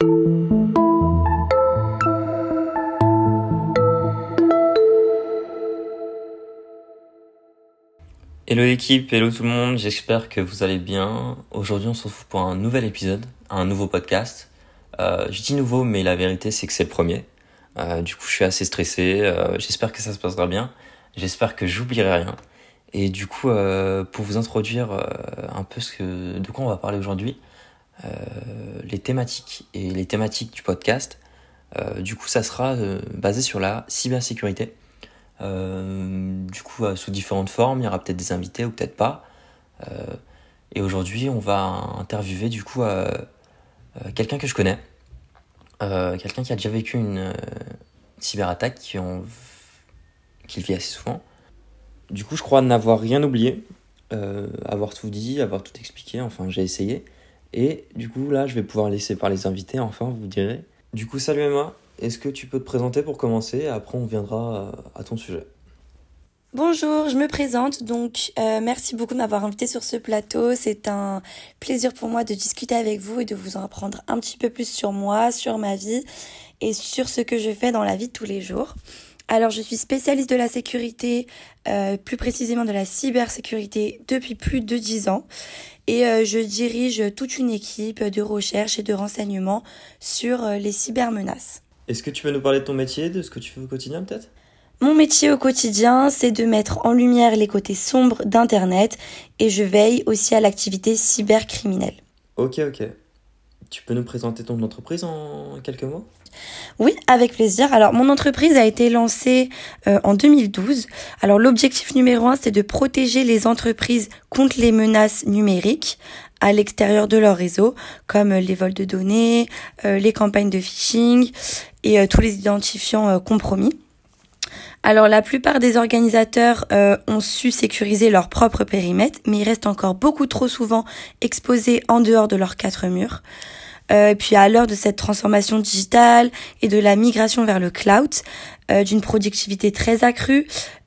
Hello l'équipe, hello tout le monde, j'espère que vous allez bien. Aujourd'hui on se retrouve pour un nouvel épisode, un nouveau podcast. Euh, je dis nouveau mais la vérité c'est que c'est le premier. Euh, du coup je suis assez stressé, euh, j'espère que ça se passera bien, j'espère que j'oublierai rien. Et du coup pour vous introduire un peu ce que, de quoi on va parler aujourd'hui, les thématiques et les thématiques du podcast, du coup ça sera basé sur la cybersécurité. Euh, du coup, euh, sous différentes formes, il y aura peut-être des invités ou peut-être pas. Euh, et aujourd'hui, on va interviewer du coup quelqu'un que je connais, quelqu'un qui a déjà vécu une cyberattaque qui en... qu'il vit assez souvent. Du coup, je crois n'avoir rien oublié, avoir tout dit, avoir tout expliqué. Enfin, j'ai essayé. Et du coup, là, je vais pouvoir laisser par les invités. Enfin, vous direz. Du coup, salut Emma. Est-ce que tu peux te présenter pour commencer Après, on viendra à ton sujet? Bonjour, je me présente. Donc, euh, merci beaucoup de m'avoir invité sur ce plateau. C'est un plaisir pour moi de discuter avec vous et de vous en apprendre un petit peu plus sur moi, sur ma vie et sur ce que je fais dans la vie de tous les jours. Alors, je suis spécialiste de la sécurité, euh, plus précisément de la cybersécurité, depuis plus de dix ans. Et euh, je dirige toute une équipe de recherche et de renseignement sur euh, les cybermenaces. Est-ce que tu peux nous parler de ton métier, de ce que tu fais au quotidien peut-être? Mon métier au quotidien, c'est de mettre en lumière les côtés sombres d'Internet et je veille aussi à l'activité cybercriminelle. Ok, ok. Tu peux nous présenter ton entreprise en quelques mots? Oui, avec plaisir. Alors, mon entreprise a été lancée euh, en 2012. Alors, l'objectif numéro un, c'est de protéger les entreprises contre les menaces numériques à l'extérieur de leur réseau, comme les vols de données, euh, les campagnes de phishing et euh, tous les identifiants euh, compromis. Alors la plupart des organisateurs ont su sécuriser leur propre périmètre, mais ils restent encore beaucoup trop souvent exposés en dehors de leurs quatre murs. Et puis à l'heure de cette transformation digitale et de la migration vers le cloud, d'une productivité très accrue,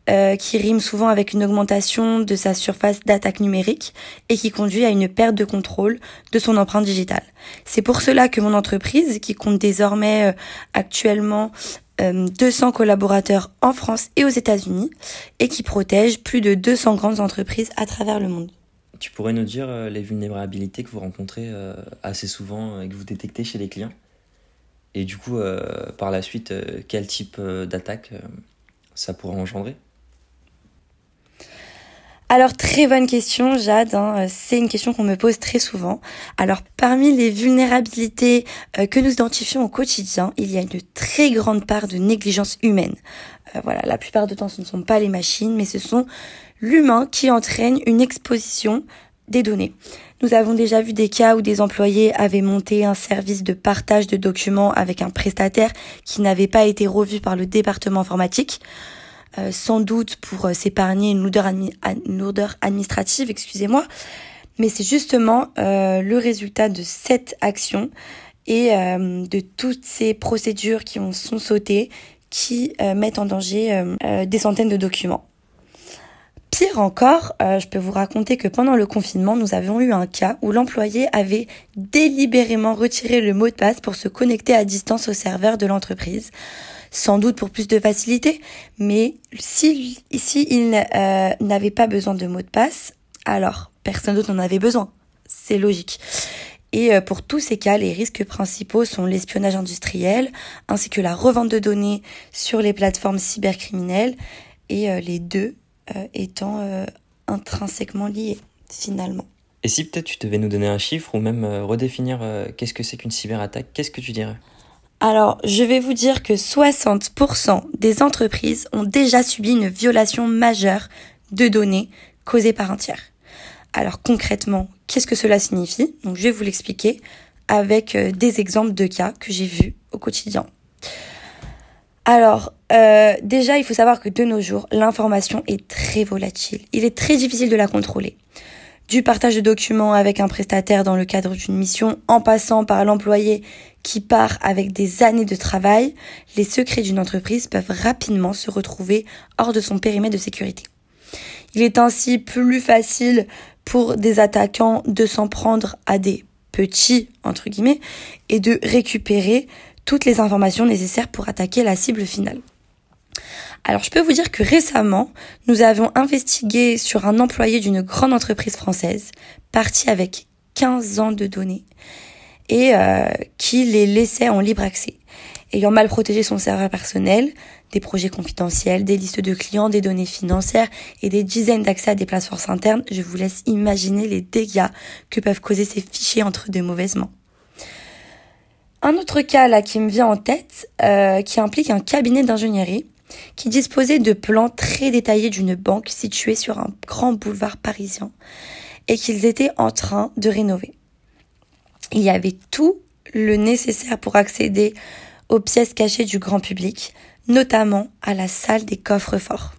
euh, qui rime souvent avec une augmentation de sa surface d'attaque numérique et qui conduit à une perte de contrôle de son empreinte digitale. C'est pour cela que mon entreprise, qui compte désormais euh, actuellement 200 euh, collaborateurs en France et aux États-Unis, et qui protège plus de 200 grandes entreprises à travers le monde. Tu pourrais nous dire les vulnérabilités que vous rencontrez assez souvent et que vous détectez chez les clients Et du coup, par la suite, quel type d'attaque ça pourrait engendrer? Alors très bonne question Jade, hein. c'est une question qu'on me pose très souvent. Alors parmi les vulnérabilités euh, que nous identifions au quotidien, il y a une très grande part de négligence humaine. Euh, voilà, la plupart du temps ce ne sont pas les machines, mais ce sont l'humain qui entraîne une exposition des données. Nous avons déjà vu des cas où des employés avaient monté un service de partage de documents avec un prestataire qui n'avait pas été revu par le département informatique. Euh, sans doute pour euh, s'épargner une lourdeur, administrative, excusez-moi, mais c'est justement euh, le résultat de cette action et de toutes ces procédures qui ont sont sautées qui mettent en danger des centaines de documents. Pire encore, je peux vous raconter que pendant le confinement, nous avions eu un cas où l'employé avait délibérément retiré le mot de passe pour se connecter à distance au serveur de l'entreprise sans doute pour plus de facilité, mais si, si il euh, n'avait pas besoin de mot de passe, alors personne d'autre n'en avait besoin. C'est logique. Et euh, pour tous ces cas, les risques principaux sont l'espionnage industriel, ainsi que la revente de données sur les plateformes cybercriminelles, et euh, les deux étant intrinsèquement liés, finalement. Et si peut-être tu devais nous donner un chiffre ou même redéfinir qu'est-ce que c'est qu'une cyberattaque, qu'est-ce que tu dirais? Alors, je vais vous dire que 60% des entreprises ont déjà subi une violation majeure de données causée par un tiers. Alors concrètement, qu'est-ce que cela signifie? Donc je vais vous l'expliquer avec euh, des exemples de cas que j'ai vus au quotidien. Alors, euh, déjà, il faut savoir que de nos jours, l'information est très volatile. Il est très difficile de la contrôler du partage de documents avec un prestataire dans le cadre d'une mission, en passant par l'employé qui part avec des années de travail, les secrets d'une entreprise peuvent rapidement se retrouver hors de son périmètre de sécurité. Il est ainsi plus facile pour des attaquants de s'en prendre à des petit, entre guillemets, et de récupérer toutes les informations nécessaires pour attaquer la cible finale. Alors je peux vous dire que récemment, nous avons investigué sur un employé d'une grande entreprise française, parti avec 15 ans de données, et euh, qui les laissait en libre accès. Ayant mal protégé son serveur personnel, des projets confidentiels, des listes de clients, des données financières et des dizaines d'accès à des places forces internes, je vous laisse imaginer les dégâts que peuvent causer ces fichiers entre de mauvaises mains. Un autre cas là qui me vient en tête, euh, qui implique un cabinet d'ingénierie qui disposait de plans très détaillés d'une banque située sur un grand boulevard parisien et qu'ils étaient en train de rénover. Il y avait tout le nécessaire pour accéder aux pièces cachées du grand public, notamment à la salle des coffres forts.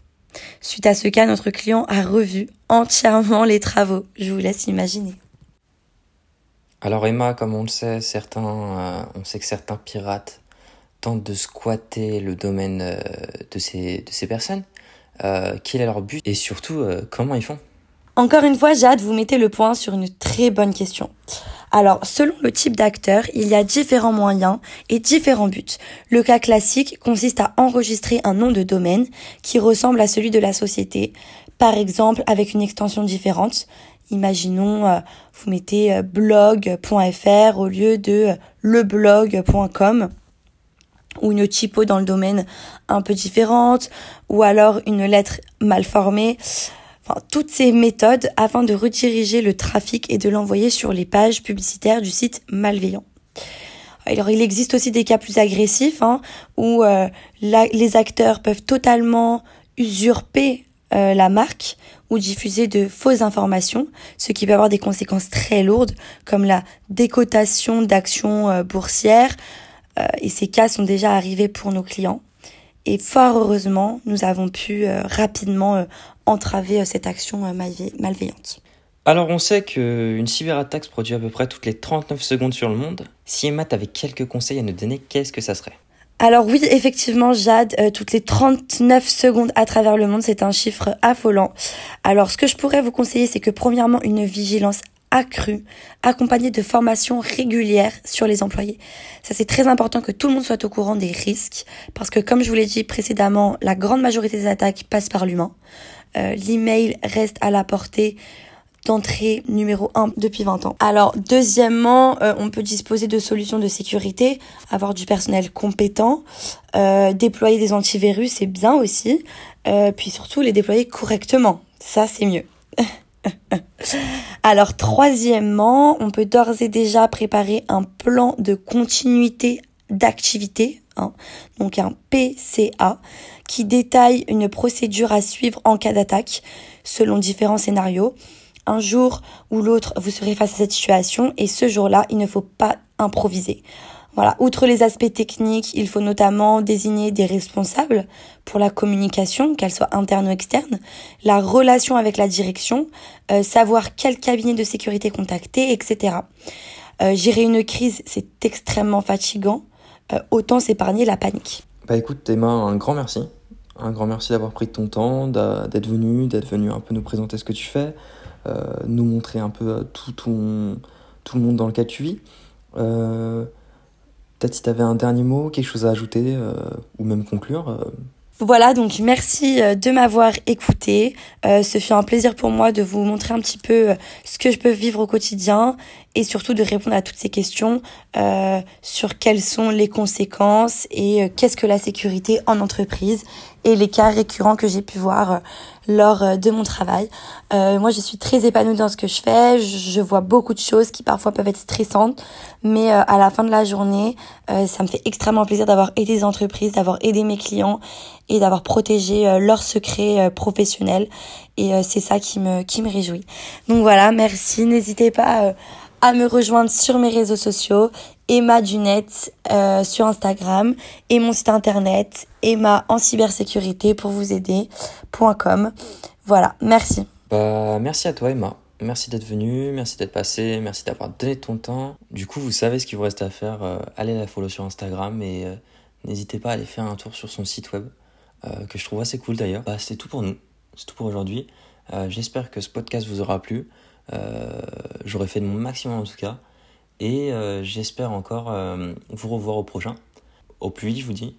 Suite à ce cas, notre client a revu entièrement les travaux. Je vous laisse imaginer. Alors Emma, comme on le sait, certains, euh, on sait que certains pirates tentent de squatter le domaine euh, de, ces, de ces personnes. Euh, quel est leur but et surtout comment ils font? Encore une fois, Jade, vous mettez le point sur une très bonne question. Alors, selon le type d'acteur, il y a différents moyens et différents buts. Le cas classique consiste à enregistrer un nom de domaine qui ressemble à celui de la société, par exemple avec une extension différente. Imaginons, euh, vous mettez euh, blog.fr au lieu de euh, leblog.com ou une typo dans le domaine un peu différente, ou alors une lettre mal formée toutes ces méthodes afin de rediriger le trafic et de l'envoyer sur les pages publicitaires du site malveillant. Alors il existe aussi des cas plus agressifs hein, où les acteurs peuvent totalement usurper euh, la marque ou diffuser de fausses informations, ce qui peut avoir des conséquences très lourdes comme la décotation d'actions euh, boursières. et ces cas sont déjà arrivés pour nos clients. Et fort heureusement, nous avons pu rapidement entraver euh, cette action euh, malveillante. Alors on sait qu'une cyberattaque se produit à peu près toutes les 39 secondes sur le monde. Si Emma avait quelques conseils à nous donner, qu'est-ce que ça serait? Alors oui, effectivement, Jade, euh, toutes les 39 secondes à travers le monde, c'est un chiffre affolant. Alors ce que je pourrais vous conseiller, c'est que premièrement, une vigilance accrue, accompagnée de formations régulières sur les employés. Ça c'est très important que tout le monde soit au courant des risques, parce que comme je vous l'ai dit précédemment, la grande majorité des attaques passent par l'humain. Euh, l'email reste à la portée d'entrée numéro 1 depuis 20 ans. Alors deuxièmement, euh, on peut disposer de solutions de sécurité, avoir du personnel compétent, euh, déployer des antivirus, c'est bien aussi, puis surtout les déployer correctement, ça c'est mieux. Alors troisièmement, on peut d'ores et déjà préparer un plan de continuité d'activité, hein, donc un PCA, qui détaille une procédure à suivre en cas d'attaque selon différents scénarios. Un jour ou l'autre, vous serez face à cette situation et ce jour-là, il ne faut pas improviser. Voilà, outre les aspects techniques, il faut notamment désigner des responsables pour la communication, qu'elle soit interne ou externe, la relation avec la direction, euh, savoir quel cabinet de sécurité contacter, etc. Euh, gérer une crise, c'est extrêmement fatigant, euh, autant s'épargner la panique. Bah écoute Emma, un grand merci un grand merci d'avoir pris ton temps, d'être venu, d'être venu un peu nous présenter ce que tu fais, euh, nous montrer un peu euh, tout, ton, tout le monde dans lequel tu vis. Euh, peut-être si tu avais un dernier mot, quelque chose à ajouter ou même conclure. Voilà, donc merci de m'avoir écouté. ce fut un plaisir pour moi de vous montrer un petit peu ce que je peux vivre au quotidien et surtout de répondre à toutes ces questions sur quelles sont les conséquences et qu'est-ce que la sécurité en entreprise et les cas récurrents que j'ai pu voir euh, lors euh, de mon travail. Euh, moi, je suis très épanouie dans ce que je fais. Je, vois beaucoup de choses qui parfois peuvent être stressantes, mais à la fin de la journée, ça me fait extrêmement plaisir d'avoir aidé des entreprises, d'avoir aidé mes clients et d'avoir protégé leurs secrets professionnels. Et c'est ça qui me qui me réjouit. Donc voilà, merci. N'hésitez pas à me rejoindre sur mes réseaux sociaux, Emma Dunette euh, sur Instagram et mon site internet Emma en cybersécurité pour vous aider.com. Voilà, merci. Bah, merci à toi Emma. Merci d'être venu, merci d'être passé, merci d'avoir donné ton temps. Du coup, vous savez ce qu'il vous reste à faire. Euh, allez la follow sur Instagram et euh, n'hésitez pas à aller faire un tour sur son site web, que je trouve assez cool d'ailleurs. Bah, c'est tout pour nous, c'est tout pour aujourd'hui. J'espère que ce podcast vous aura plu. Euh, j'aurais fait mon maximum en tout cas. Et j'espère encore vous revoir au prochain. Au plus vite, je vous dis.